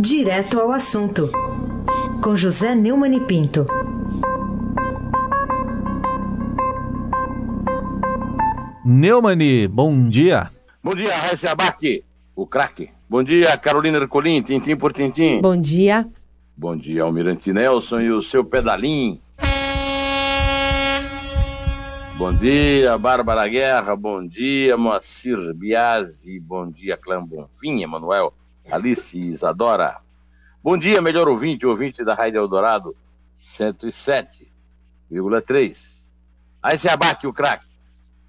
Direto ao assunto, com José Neumann e Pinto. Neumani, bom dia. Bom dia, Raíssa Abac, o craque. Bom dia, Carolina Ercolim, tintim por tintim. Bom dia. Bom dia, Almirante Nelson e o seu pedalim. Bom dia, Bárbara Guerra. Bom dia, Moacir Biasi. Bom dia, Clã Bonfim, Emanuel, Alice Isadora. Bom dia, melhor ouvinte, ouvinte da Rádio Eldorado 107,3. Aí se abate o craque.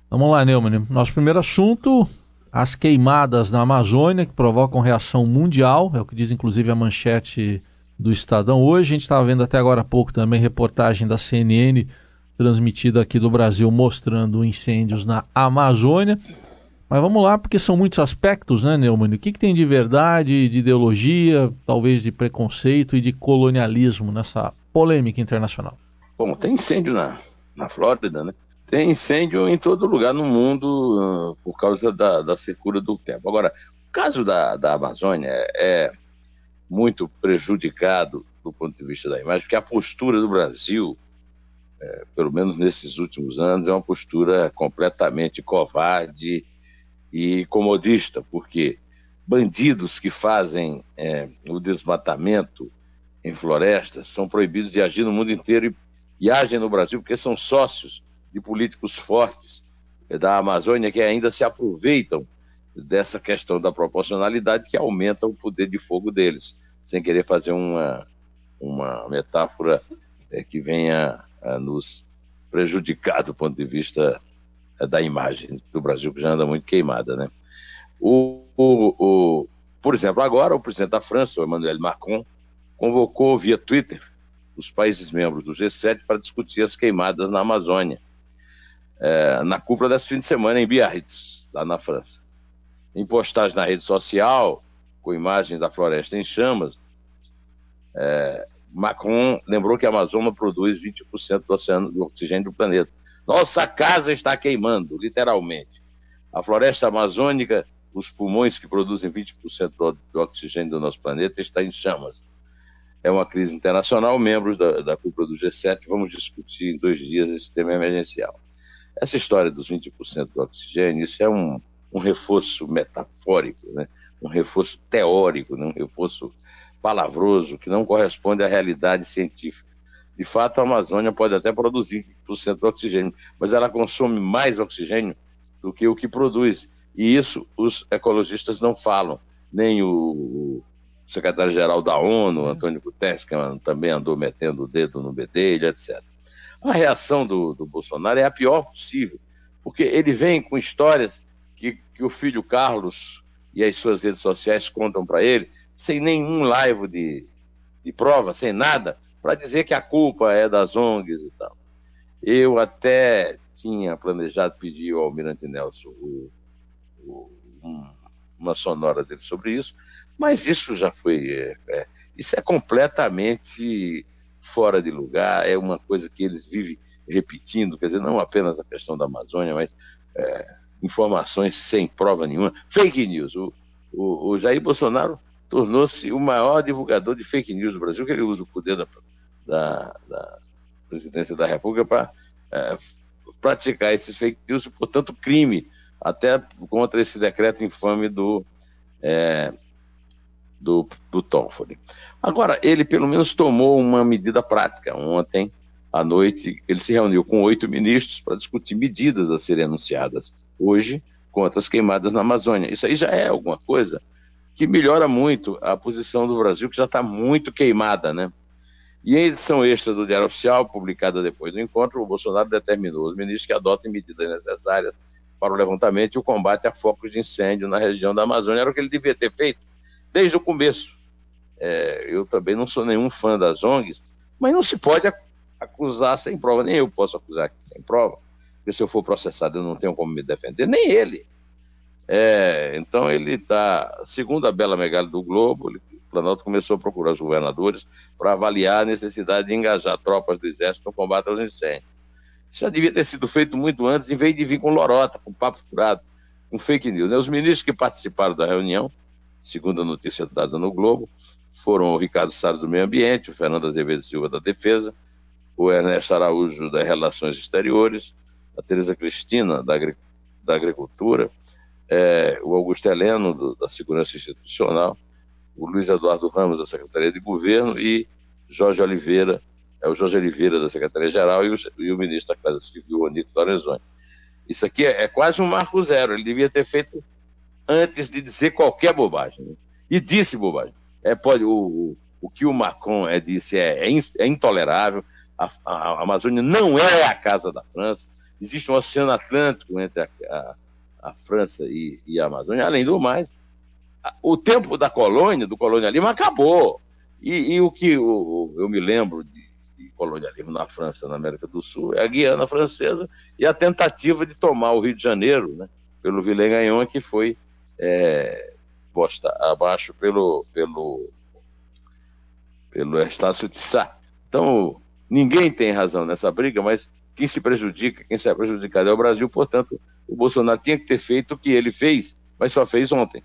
Vamos lá, Neumann. Nosso primeiro assunto, as queimadas na Amazônia, que provocam reação mundial, é o que diz inclusive a manchete do Estadão hoje. A gente estava vendo até agora há pouco também reportagem da CNN transmitida aqui do Brasil mostrando incêndios na Amazônia. Mas vamos lá, porque são muitos aspectos, né, Neumann? O que, que tem de verdade, de ideologia, talvez de preconceito e de colonialismo nessa polêmica internacional? Bom, tem incêndio na, na Flórida, né? Tem incêndio em todo lugar no mundo uh, por causa da, da secura do tempo. Agora, o caso da, da Amazônia é muito prejudicado do ponto de vista da imagem, porque a postura do Brasil é, pelo menos nesses últimos anos, é uma postura completamente covarde e comodista, porque bandidos que fazem é, o desmatamento em florestas são proibidos de agir no mundo inteiro e, e agem no Brasil porque são sócios de políticos fortes é, da Amazônia que ainda se aproveitam dessa questão da proporcionalidade que aumenta o poder de fogo deles, sem querer fazer uma, uma metáfora é, que venha nos prejudicar do ponto de vista da imagem do Brasil, que já anda muito queimada. Né? O, o, o, por exemplo, agora o presidente da França, o Emmanuel Macron, convocou via Twitter os países membros do G7 para discutir as queimadas na Amazônia, é, na cúpula desse fim de semana em Biarritz, lá na França. Em postagem na rede social, com imagens da floresta em chamas, é, Macron lembrou que a Amazônia produz 20% do, oceano, do oxigênio do planeta. Nossa casa está queimando, literalmente. A floresta amazônica, os pulmões que produzem 20% do, oxigênio do nosso planeta, está em chamas. É uma crise internacional. Membros da, da cúpula do G7 vamos discutir em dois dias esse tema emergencial. Essa história dos 20% do oxigênio, isso é um, um reforço metafórico, né? um reforço teórico, né? um reforço palavroso, que não corresponde à realidade científica. De fato, a Amazônia pode até produzir 20% do oxigênio, mas ela consome mais oxigênio do que o que produz. E isso os ecologistas não falam, nem o secretário-geral da ONU, Antônio Guterres, que também andou metendo o dedo no bedelho, etc. A reação do, do Bolsonaro é a pior possível, porque ele vem com histórias que, que o filho Carlos e as suas redes sociais contam para ele, sem nenhum live de, de prova, sem nada, para dizer que a culpa é das ONGs e tal. Eu até tinha planejado pedir ao Almirante Nelson o, o, um, uma sonora dele sobre isso, mas isso já foi. É, é, isso é completamente fora de lugar, é uma coisa que eles vivem repetindo, quer dizer, não apenas a questão da Amazônia, mas é, informações sem prova nenhuma, fake news. O, o, o Jair Bolsonaro tornou-se o maior divulgador de fake news do Brasil, que ele usa o poder da, da, da presidência da República para é, praticar esses fake news, e, portanto, crime, até contra esse decreto infame do, é, do, do Toffoli. Agora, ele pelo menos tomou uma medida prática. Ontem à noite, ele se reuniu com oito ministros para discutir medidas a serem anunciadas hoje contra as queimadas na Amazônia. Isso aí já é alguma coisa que melhora muito a posição do Brasil, que já está muito queimada, né? E em edição extra do Diário Oficial, publicada depois do encontro, o Bolsonaro determinou os ministros que adotem medidas necessárias para o levantamento e o combate a focos de incêndio na região da Amazônia. Era o que ele devia ter feito desde o começo. É, eu também não sou nenhum fã das ONGs, mas não se pode acusar sem prova, nem eu posso acusar sem prova, porque se eu for processado eu não tenho como me defender, nem ele. É, então ele está, segundo a Bela Megali do Globo, ele, Planalto começou a procurar os governadores para avaliar a necessidade de engajar tropas do Exército no combate aos incêndios. Isso já devia ter sido feito muito antes, em vez de vir com lorota, com papo furado, com fake news. Né? Os ministros que participaram da reunião, segundo a notícia dada no Globo, foram o Ricardo Salles do Meio Ambiente, o Fernando Azevedo Silva da Defesa, o Ernesto Araújo das Relações Exteriores, a Tereza Cristina da, da Agricultura, é, o Augusto Heleno do, da Segurança Institucional, o Luiz Eduardo Ramos da Secretaria de Governo e Jorge Oliveira, é o Jorge Oliveira da Secretaria-Geral e, e, o ministro da Casa Civil, Anito Lorenzoni. Isso aqui é, é, quase um marco zero, ele devia ter feito antes de dizer qualquer bobagem. Né? E disse bobagem. É, pode, o, o, que o Macron é, disse é, é, é intolerável, a, a, a, Amazônia não é a casa da França, existe um oceano Atlântico entre a, a, a França e, e, a Amazônia. Além do mais, o tempo da colônia, do colonialismo, acabou. E, e o que o, eu me lembro de, de, colonialismo na França, na América do Sul, é a Guiana Francesa e a tentativa de tomar o Rio de Janeiro né, pelo Villegagnon, que foi é, posta abaixo pelo, pelo, pelo Estácio de Sá. Então, ninguém tem razão nessa briga, mas quem se prejudica, quem sai prejudicado é o Brasil, portanto, o Bolsonaro tinha que ter feito o que ele fez, mas só fez ontem.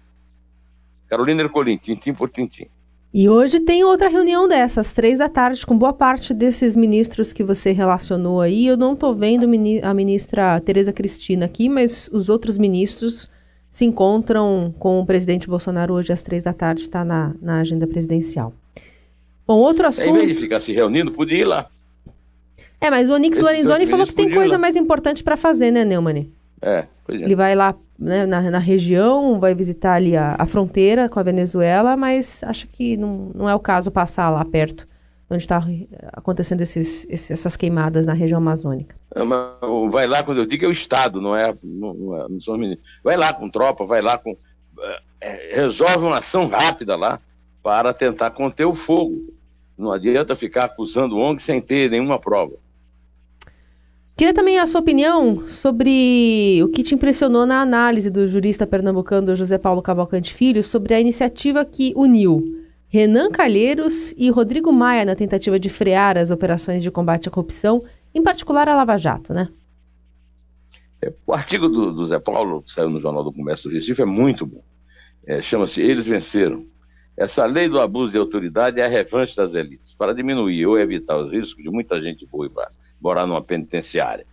Carolina Ercolim, tintim por tintim. E hoje tem outra reunião dessas, três da tarde, com boa parte desses ministros que você relacionou aí. Eu não estou vendo a ministra Tereza Cristina aqui, mas os outros ministros se encontram com o presidente Bolsonaro hoje às três da tarde, está na, na agenda presidencial. Bom, outro assunto. Em vez de ficar se reunindo, podia ir lá. É, mas o Onix Lorenzoni falou que tem coisa mais importante para fazer, né, Neumann? É, pois é. Ele vai lá né, na, na, região, vai visitar ali a, a, fronteira com a Venezuela, mas acho que não, não é o caso passar lá perto, onde está acontecendo esses, esses, essas queimadas na região amazônica. É, vai lá, quando eu digo, é o Estado, não é, não, não, é, são meninos. Vai lá com tropa, vai lá com. É, resolve uma ação rápida lá para tentar conter o fogo. Não adianta ficar acusando o ONG sem ter nenhuma prova. Queria também a sua opinião sobre o que te impressionou na análise do jurista pernambucano José Paulo Cavalcante Filho sobre a iniciativa que uniu Renan Calheiros e Rodrigo Maia na tentativa de frear as operações de combate à corrupção, em particular a Lava Jato, né? É, o artigo do, do Zé Paulo, que saiu no Jornal do Comércio do Recife, é muito bom. É, Chama-se Eles Venceram. Essa lei do abuso de autoridade é a revanche das elites, para diminuir ou evitar os riscos de muita gente boa e brava morar numa penitenciária.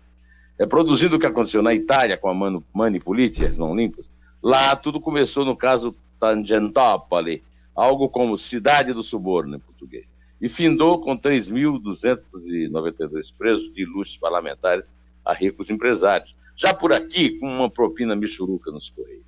É produzido o que aconteceu na Itália com a Mano, Manipulite, as mãos limpas. Lá tudo começou no caso Tangentopoli, algo como cidade do suborno em português. E findou com 3.292 presos de luxos parlamentares a ricos empresários. Já por aqui, com uma propina michuruca nos Correios.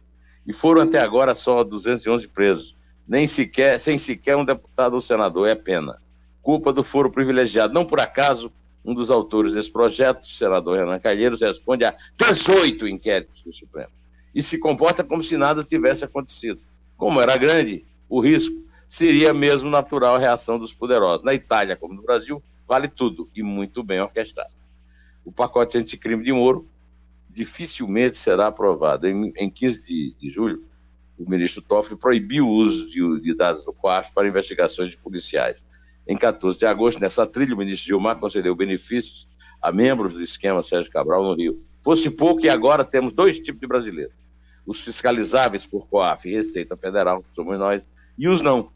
E foram até agora só 211 presos, nem sequer, sem sequer um deputado ou senador, é pena. Culpa do foro privilegiado. Não por acaso, um dos autores desse projeto, o senador Renan Calheiros, responde a 18 inquéritos do Supremo e se comporta como se nada tivesse acontecido. Como era grande o risco, seria mesmo natural a reação dos poderosos. Na Itália, como no Brasil, vale tudo e muito bem orquestrado. O pacote anticrime de Moro dificilmente será aprovado. Em, em 15 de, de, julho, o ministro Toffoli proibiu o uso de, de dados do COAF para investigações de policiais. Em 14 de agosto, nessa trilha, o ministro Gilmar concedeu benefícios a membros do esquema Sérgio Cabral no Rio. Fosse pouco, e agora temos dois tipos de brasileiros: os fiscalizáveis por COAF e Receita Federal, somos nós, e os não,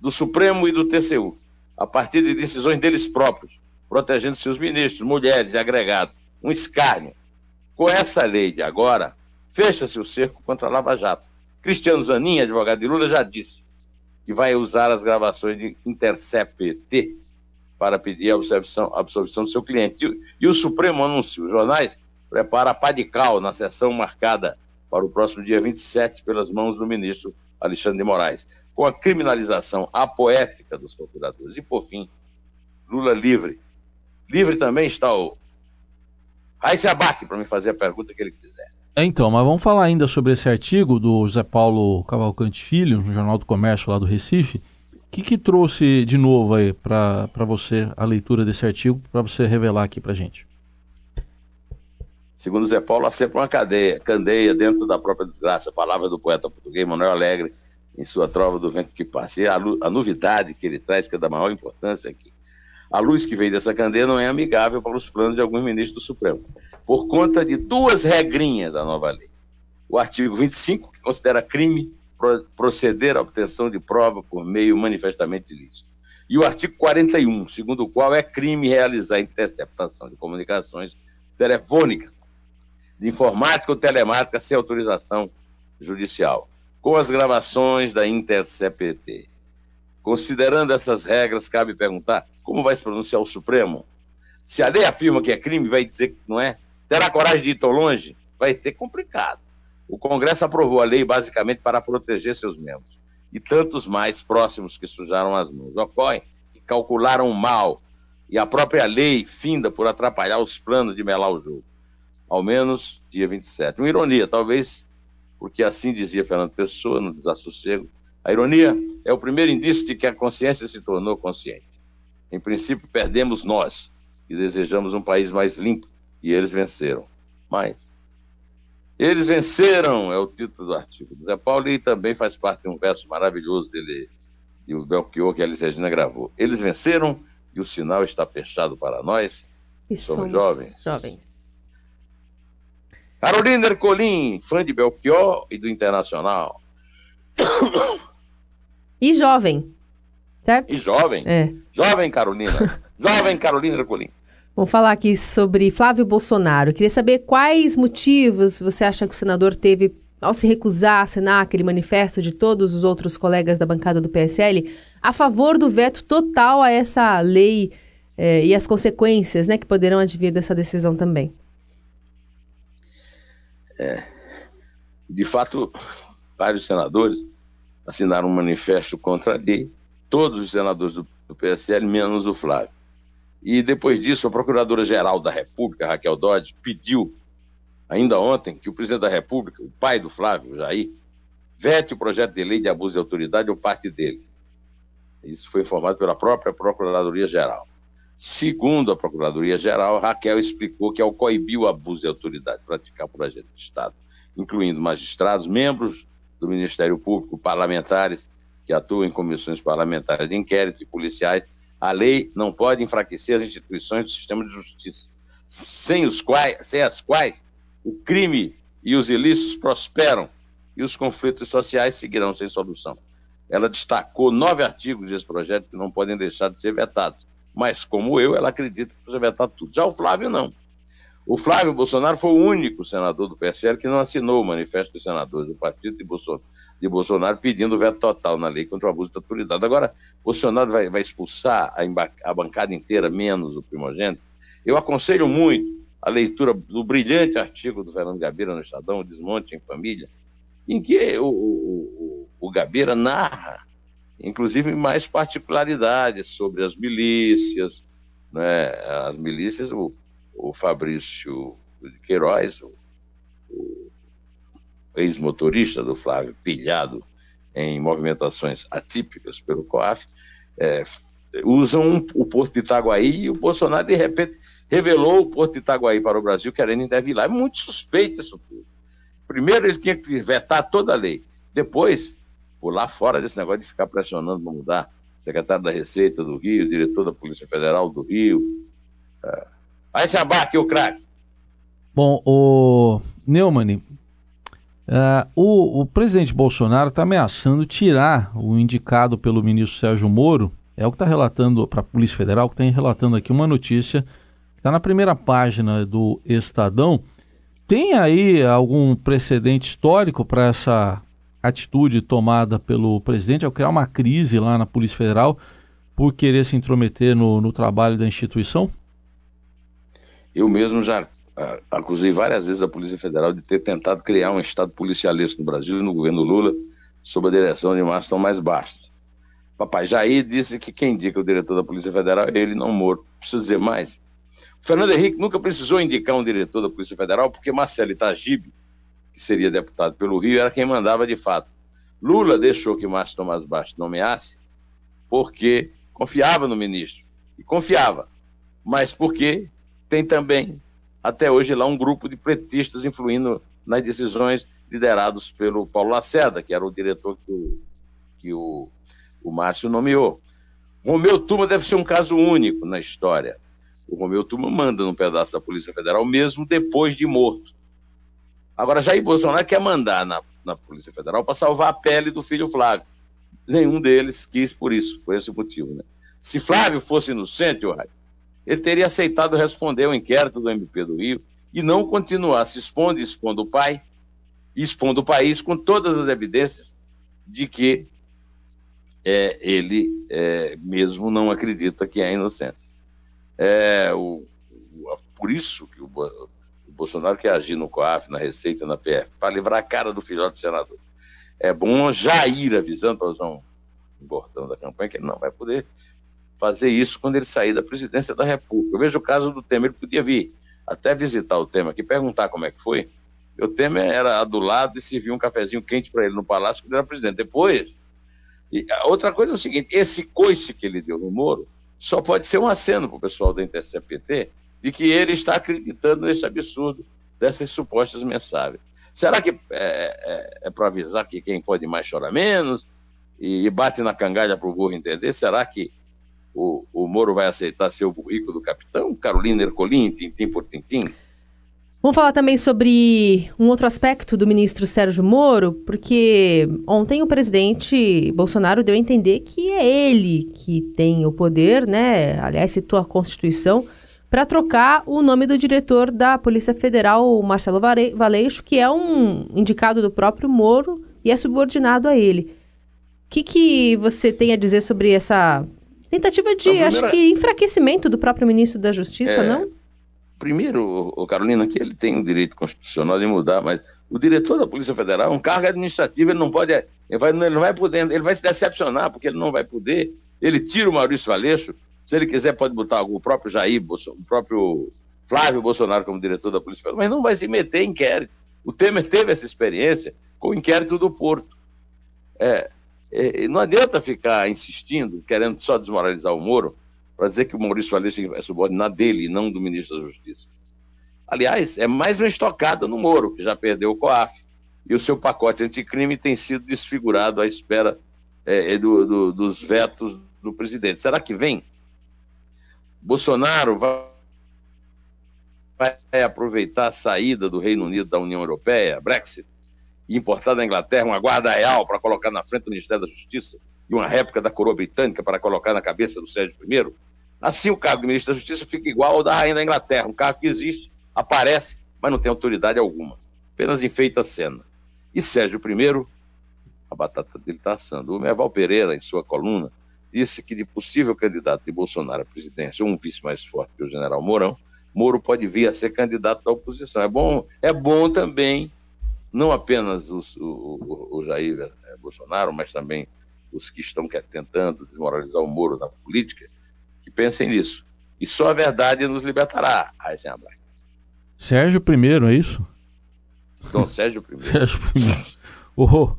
do Supremo e do TCU, a partir de decisões deles próprios, protegendo seus ministros, mulheres e agregados. Um escárnio. Com essa lei de agora, fecha-se o cerco contra a Lava Jato. Cristiano Zanin, advogado de Lula, já disse: que vai usar as gravações de Intercept para pedir a absolvição, a absolvição do seu cliente. E, e, o Supremo anuncia, os jornais prepara a pá de cal na sessão marcada para o próximo dia 27 pelas mãos do ministro Alexandre de Moraes, com a criminalização apoética dos procuradores. E, por fim, Lula livre. Livre também está o Raíssa Abac para me fazer a pergunta que ele quiser. É, então, mas vamos falar ainda sobre esse artigo do José Paulo Cavalcante Filho, no Jornal do Comércio lá do Recife. O que, que trouxe de novo aí para você a leitura desse artigo, para você revelar aqui para gente? Segundo Zé Paulo, há sempre uma cadeia, candeia dentro da própria desgraça, a palavra do poeta português Manuel Alegre, em sua Trova do Vento que Passa. E a, a novidade que ele traz, que é da maior importância, é que a luz que vem dessa candeia não é amigável para os planos de alguns ministros do Supremo por conta de duas regrinhas da nova lei. O artigo 25, que considera crime proceder à obtenção de prova por meio manifestamente ilícito. E o artigo 41, segundo o qual é crime realizar interceptação de comunicações telefônicas, de informática ou telemática sem autorização judicial, com as gravações da Intercept. Considerando essas regras, cabe perguntar como vai se pronunciar o Supremo? Se a lei afirma que é crime, vai dizer que não é? Terá coragem de ir tão longe? Vai ter complicado. O Congresso aprovou a lei basicamente para proteger seus membros e tantos mais próximos que sujaram as mãos. Ocorre que calcularam mal e a própria lei finda por atrapalhar os planos de melar o jogo. Ao menos dia 27. Uma ironia, talvez porque assim dizia Fernando Pessoa no Desassossego. A ironia é o primeiro indício de que a consciência se tornou consciente. Em princípio, perdemos nós e desejamos um país mais limpo, e eles venceram. Mas eles venceram, é o título do artigo do Zé Paulo, e também faz parte de um verso maravilhoso dele, de o Belchior, que a Elis Regina gravou. Eles venceram e o sinal está fechado para nós. E somos, somos jovens. jovens. Carolina Ercolim, fã de Belchior e do Internacional. E jovem, certo? E jovem. É. Jovem Carolina. jovem Carolina Ercolim. Vamos falar aqui sobre Flávio Bolsonaro. Queria saber quais motivos você acha que o senador teve ao se recusar a assinar aquele manifesto de todos os outros colegas da bancada do PSL a favor do veto total a essa lei eh, e as consequências né, que poderão advir dessa decisão também. É, de fato, vários senadores assinaram um manifesto contra a lei, todos os senadores do, do PSL, menos o Flávio. E depois disso, a Procuradora-Geral da República, Raquel Dodge, pediu, ainda ontem, que o presidente da República, o pai do Flávio, Jair, vete o projeto de lei de abuso de autoridade ou parte dele. Isso foi informado pela própria Procuradoria-Geral. Segundo a Procuradoria-Geral, Raquel explicou que ao coibir o abuso de autoridade praticado por agentes de Estado, incluindo magistrados, membros do Ministério Público, parlamentares que atuam em comissões parlamentares de inquérito e policiais, a lei não pode enfraquecer as instituições do sistema de justiça, sem, os quais, sem as quais o crime e os ilícitos prosperam e os conflitos sociais seguirão sem solução. Ela destacou nove artigos desse projeto que não podem deixar de ser vetados mas, como eu, ela acredita que precisa vetar tudo. Já o Flávio, não. O Flávio Bolsonaro foi o único senador do PSL que não assinou o manifesto dos senadores do partido de Bolsonaro, de Bolsonaro pedindo veto total na lei contra o abuso de autoridade. Agora, Bolsonaro vai, vai expulsar a, a bancada inteira, menos o primogênito. Eu aconselho muito a leitura do brilhante artigo do Fernando Gabeira no Estadão, Desmonte em Família, em que o, o, o, Gabeira narra inclusive mais particularidades sobre as milícias, né? As milícias, o, o Fabrício de Queiroz, o, o ex-motorista do Flávio, pilhado em movimentações atípicas pelo COAF, é, usam o Porto de Itaguaí e o Bolsonaro, de repente, revelou o Porto de Itaguaí para o Brasil, querendo intervir lá. É muito suspeito isso tudo. Primeiro, ele tinha que vetar toda a lei. Depois, pular fora desse negócio de ficar pressionando para mudar. Secretário da Receita do Rio, diretor da Polícia Federal do Rio. É. Vai se abaque, o craque. Bom, o Neumann, uh, o, o, presidente Bolsonaro está ameaçando tirar o indicado pelo ministro Sérgio Moro. É o que está relatando para a Polícia Federal, que está relatando aqui uma notícia que está na primeira página do Estadão. Tem aí algum precedente histórico para essa atitude tomada pelo presidente ao criar uma crise lá na Polícia Federal por querer se intrometer no, no trabalho da instituição? Eu mesmo já uh, acusei várias vezes a Polícia Federal de ter tentado criar um Estado policialista no Brasil, no governo Lula, sob a direção de Márcio mais Bastos. Papai Jair disse que quem indica o diretor da Polícia Federal é ele, não Moro. Preciso dizer mais. O Fernando Henrique nunca precisou indicar um diretor da Polícia Federal porque Marcelo Itagibe que seria deputado pelo Rio, era quem mandava de fato. Lula deixou que Márcio Tomás Bastos nomeasse porque confiava no ministro. E confiava. Mas porque tem também, até hoje, lá um grupo de pretistas influindo nas decisões liderados pelo Paulo Lacerda, que era o diretor que o, que o, o Márcio nomeou. Romeu Tuma deve ser um caso único na história. O Romeu Tuma manda num pedaço da Polícia Federal mesmo depois de morto. Agora, Jair Bolsonaro quer mandar na na Polícia Federal para salvar a pele do filho Flávio. Nenhum deles quis por isso, por esse motivo. Né? Se Flávio fosse inocente, ele teria aceitado responder ao inquérito do MP do Rio e não continuar se expondo expondo o pai, expondo o país com todas as evidências de que é, ele é, mesmo não acredita que é inocente. É, o, o, por isso que o, o, Bolsonaro quer agir no COAF, na Receita, na PF, para livrar a cara do filhote do senador. É bom já ir avisando para usar um bordão da campanha que ele não vai poder fazer isso quando ele sair da presidência da República. Eu vejo o caso do Temer, ele podia vir até visitar o Temer aqui, perguntar como é que foi. O Temer era do lado e servia um cafezinho quente para ele no palácio quando era presidente. Depois, e outra coisa é o seguinte: esse coice que ele deu no Moro só pode ser um aceno para o pessoal da Intercept de que ele está acreditando nesse absurdo dessas supostas mensagens. Será que é, é, é para avisar que quem pode mais chora menos e, e bate na cangalha para o burro entender? Será que o, o Moro vai aceitar ser o burrico do capitão? Carolina Ercolim, tintim por tintim? Vamos falar também sobre um outro aspecto do ministro Sérgio Moro, porque ontem o presidente Bolsonaro deu a entender que é ele que tem o poder, né? Aliás, citou a Constituição, para trocar o nome do diretor da Polícia Federal, Marcelo Valeixo, que é um indicado do próprio Moro e é subordinado a ele. O que, que você tem a dizer sobre essa tentativa de, primeira... acho que, enfraquecimento do próprio ministro da Justiça, é... não? primeiro, o Carolina, que ele tem o direito constitucional de mudar, mas o diretor da Polícia Federal é um cargo administrativo, ele não pode, ele, vai, ele não vai poder, ele vai se decepcionar, porque ele não vai poder, ele tira o Maurício Valeixo, se ele quiser pode botar o próprio Jair, o próprio Flávio Bolsonaro como diretor da Polícia Federal, mas não vai se meter em inquérito. O Temer teve essa experiência com o inquérito do Porto. É, é, não adianta ficar insistindo, querendo só desmoralizar o Moro, para dizer que o Maurício Valência é subordinado dele e não do ministro da Justiça. Aliás, é mais uma estocada no Moro, que já perdeu o COAF, e o seu pacote anticrime tem sido desfigurado à espera é, é do, do, dos vetos do presidente. Será que vem? Bolsonaro vai, vai aproveitar a saída do Reino Unido da União Europeia, Brexit, e importar da Inglaterra uma guarda real para colocar na frente do Ministério da Justiça e uma réplica da coroa britânica para colocar na cabeça do Sérgio I? Assim, o cargo de ministro da Justiça fica igual ao da Rainha da Inglaterra, um cargo que existe, aparece, mas não tem autoridade alguma. Apenas enfeita a cena. E Sérgio I, a batata dele está assando. O Merval Pereira, em sua coluna, disse que de possível candidato de Bolsonaro à presidência, um vice mais forte que o general Mourão, Moro pode vir a ser candidato da oposição. É bom, é bom também, não apenas o, o, o Jair Bolsonaro, mas também os que estão tentando desmoralizar o Moro na política, que pensem nisso. E só a verdade nos libertará, Abraão. Sérgio I, é isso? Então, Sérgio I. Sérgio I. o,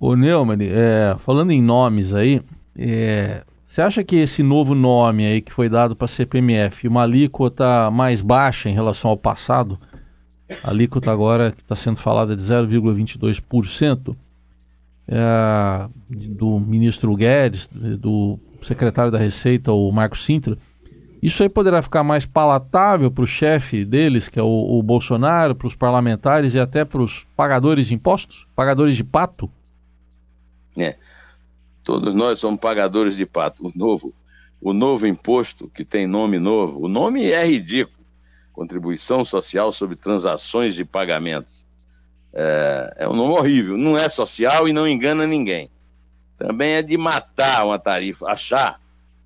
o Neumann, é, falando em nomes aí, é, você acha que esse novo nome aí que foi dado para a CPMF, uma alíquota mais baixa em relação ao passado, a alíquota agora que está sendo falada de 0,22%, é, do ministro Guedes, do secretário da Receita, o Marco Sintra, isso aí poderá ficar mais palatável para o chefe deles, que é o, o Bolsonaro, para os parlamentares e até para os pagadores de impostos, pagadores de pato? É. Todos nós somos pagadores de pato. O novo, o novo imposto, que tem nome novo, o nome é ridículo. Contribuição Social sobre Transações de Pagamentos. É, é um nome horrível. Não é social e não engana ninguém também é de matar uma tarifa, achar,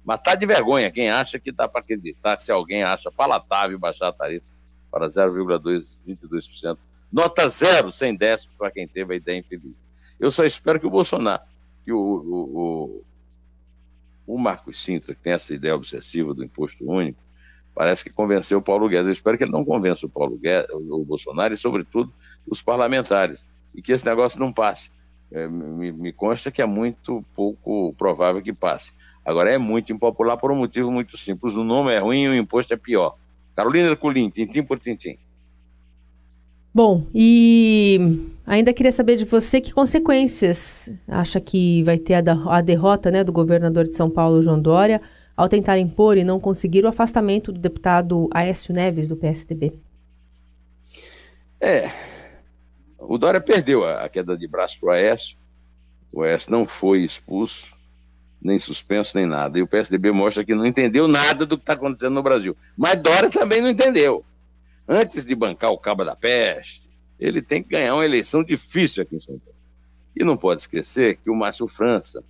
matar de vergonha quem acha que dá para acreditar se alguém acha palatável baixar a tarifa para 0,22%. Nota zero, sem décimo, para quem teve a ideia infeliz. Eu só espero que o Bolsonaro, que o, o, o, o Marcos Sintra, que tem essa ideia obsessiva do imposto único, parece que convenceu o Paulo Guedes. Eu espero que ele não convença o Paulo Guedes, o Bolsonaro e, sobretudo, os parlamentares, e que esse negócio não passe é, me, me consta que é muito pouco provável que passe. Agora, é muito impopular por um motivo muito simples. O nome é ruim e o imposto é pior. Carolina Colim, tintim por tintim. Bom, e ainda queria saber de você que consequências acha que vai ter a, a derrota né, do governador de São Paulo, João Dória, ao tentar impor e não conseguir o afastamento do deputado Aécio Neves, do PSDB? É, O Dória perdeu a, queda de braço para o Aécio. O Aécio não foi expulso, nem suspenso, nem nada. E o PSDB mostra que não entendeu nada do que está acontecendo no Brasil. Mas Dória também não entendeu. Antes de bancar o cabo da peste, ele tem que ganhar uma eleição difícil aqui em São Paulo. E não pode esquecer que o Márcio França,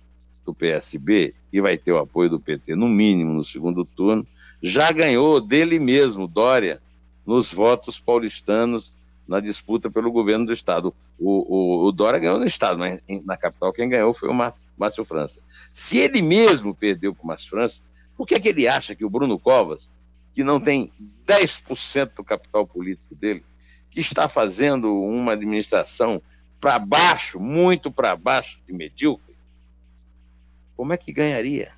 do PSB, que vai ter o apoio do PT, no mínimo, no segundo turno, já ganhou dele mesmo, Dória, nos votos paulistanos na disputa pelo governo do Estado. O, o, o Dória ganhou no Estado, mas na capital quem ganhou foi o Márcio França. Se ele mesmo perdeu para o Márcio França, por que, é que ele acha que o Bruno Covas, que não tem 10% do capital político dele, que está fazendo uma administração para baixo, muito para baixo de medíocre, como é que ganharia?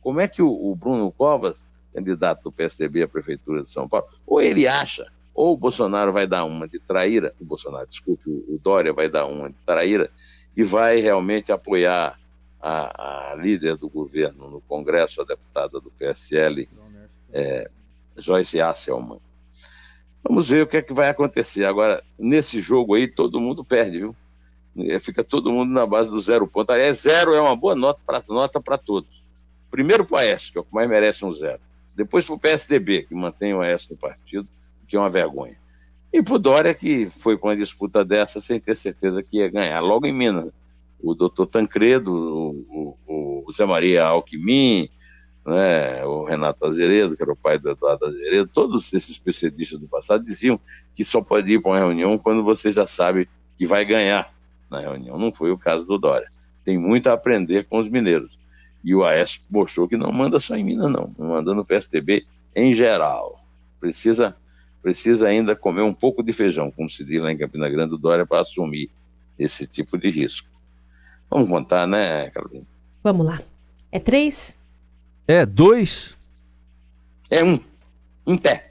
Como é que o, o Bruno Covas, candidato do PSDB à Prefeitura de São Paulo, ou ele acha ou o Bolsonaro vai dar uma de traíra, o Bolsonaro, desculpe, o Dória vai dar uma de traíra e vai realmente apoiar a, a líder do governo no Congresso, a deputada do PSL, é, Joyce Asselman. Vamos ver o que é que vai acontecer. Agora, nesse jogo aí, todo mundo perde, viu? É, fica todo mundo na base do zero ponto. Aliás, zero é uma boa nota para nota todos. Primeiro para o Aécio, que é o que mais merece um zero. Depois para o PSDB, que mantém o Aécio no partido que é uma vergonha. E para o Dória, que foi com uma disputa dessa sem ter certeza que ia ganhar. Logo em Minas, o doutor Tancredo, o, o, o Zé Maria Alckmin, né, o Renato Azeredo, que era o pai do Eduardo Azeredo, todos esses PCDistas do passado diziam que só pode ir para uma reunião quando você já sabe que vai ganhar na reunião. Não foi o caso do Dória. Tem muito a aprender com os mineiros. E o Aécio mostrou que não manda só em Minas, não. Manda no PSDB em geral. Precisa precisa ainda comer um pouco de feijão, como se diz lá em Campina Grande, do Dória, para assumir esse tipo de risco. Vamos contar, né, Carolina? Vamos lá. É três? É dois? É um. Em pé.